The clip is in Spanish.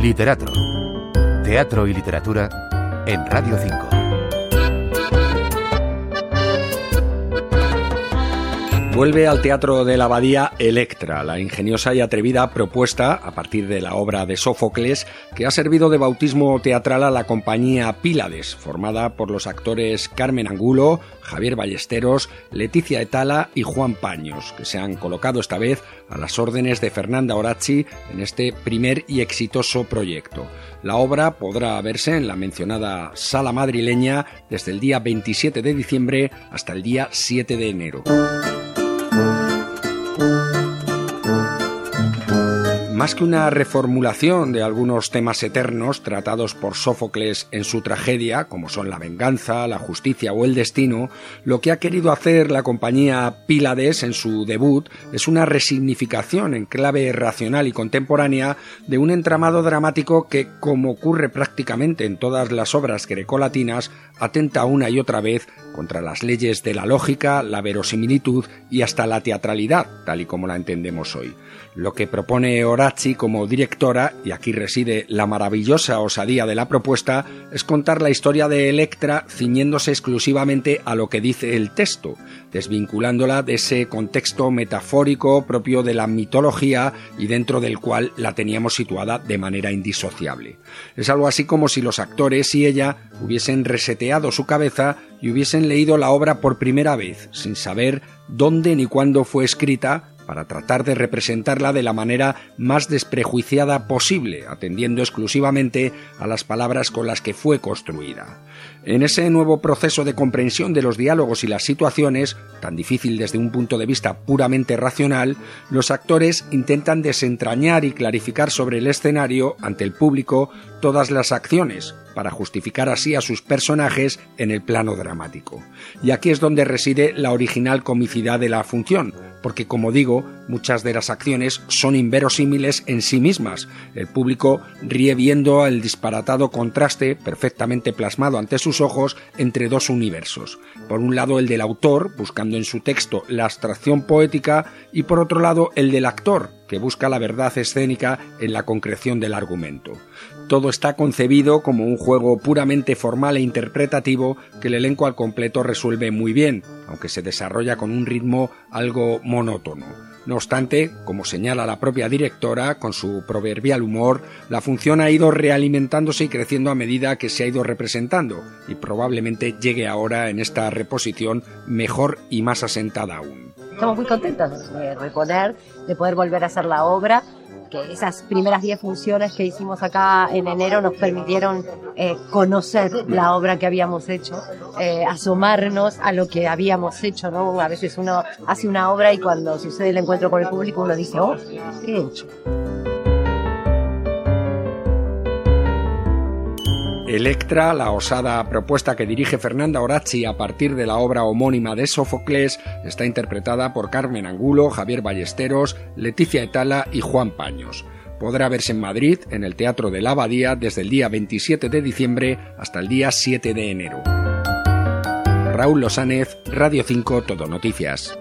Literato. Teatro y literatura en Radio 5. Vuelve al Teatro de la Abadía Electra, la ingeniosa y atrevida propuesta, a partir de la obra de Sófocles, que ha servido de bautismo teatral a la compañía Pílades, formada por los actores Carmen Angulo, Javier Ballesteros, Leticia Etala y Juan Paños, que se han colocado esta vez a las órdenes de Fernanda Orachi en este primer y exitoso proyecto. La obra podrá verse en la mencionada sala madrileña desde el día 27 de diciembre hasta el día 7 de enero. Más que una reformulación de algunos temas eternos tratados por Sófocles en su tragedia, como son la venganza, la justicia o el destino, lo que ha querido hacer la compañía Pílades en su debut es una resignificación en clave racional y contemporánea de un entramado dramático que, como ocurre prácticamente en todas las obras grecolatinas, atenta una y otra vez contra las leyes de la lógica, la verosimilitud y hasta la teatralidad, tal y como la entendemos hoy. Lo que propone Como directora, y aquí reside la maravillosa osadía de la propuesta, es contar la historia de Electra ciñéndose exclusivamente a lo que dice el texto, desvinculándola de ese contexto metafórico propio de la mitología y dentro del cual la teníamos situada de manera indisociable. Es algo así como si los actores y ella hubiesen reseteado su cabeza y hubiesen leído la obra por primera vez, sin saber dónde ni cuándo fue escrita, para tratar de representarla de la manera más desprejuiciada posible, atendiendo exclusivamente a las palabras con las que fue construida. En ese nuevo proceso de comprensión de los diálogos y las situaciones, tan difícil desde un punto de vista puramente racional, los actores intentan desentrañar y clarificar sobre el escenario, ante el público, todas las acciones, para justificar así a sus personajes en el plano dramático. Y aquí es donde reside la original comicidad de la función, porque como digo, muchas de las acciones son inverosímiles en sí mismas. El público ríe viendo el disparatado contraste perfectamente plasmado ante sus ojos entre dos universos. Por un lado el del autor, buscando en su texto la abstracción poética, y por otro lado el del actor, que busca la verdad escénica en la concreción del argumento. Todo está concebido como un juego puramente formal e interpretativo que el elenco al completo resuelve muy bien, aunque se desarrolla con un ritmo algo monótono. No obstante, como señala la propia directora, con su proverbial humor, la función ha ido realimentándose y creciendo a medida que se ha ido representando, y probablemente llegue ahora en esta reposición mejor y más asentada aún. Estamos muy contentos de reponer, de poder volver a hacer la obra que esas primeras 10 funciones que hicimos acá en enero nos permitieron eh, conocer la obra que habíamos hecho, eh, asomarnos a lo que habíamos hecho, ¿no? A veces uno hace una obra y cuando sucede el encuentro con el público uno dice, oh, ¿qué he hecho? Electra, la osada propuesta que dirige Fernanda Orachi a partir de la obra homónima de Sófocles, está interpretada por Carmen Angulo, Javier Ballesteros, Leticia Etala y Juan Paños. Podrá verse en Madrid, en el Teatro de la Abadía, desde el día 27 de diciembre hasta el día 7 de enero. Raúl Losánez, Radio 5 Todo Noticias.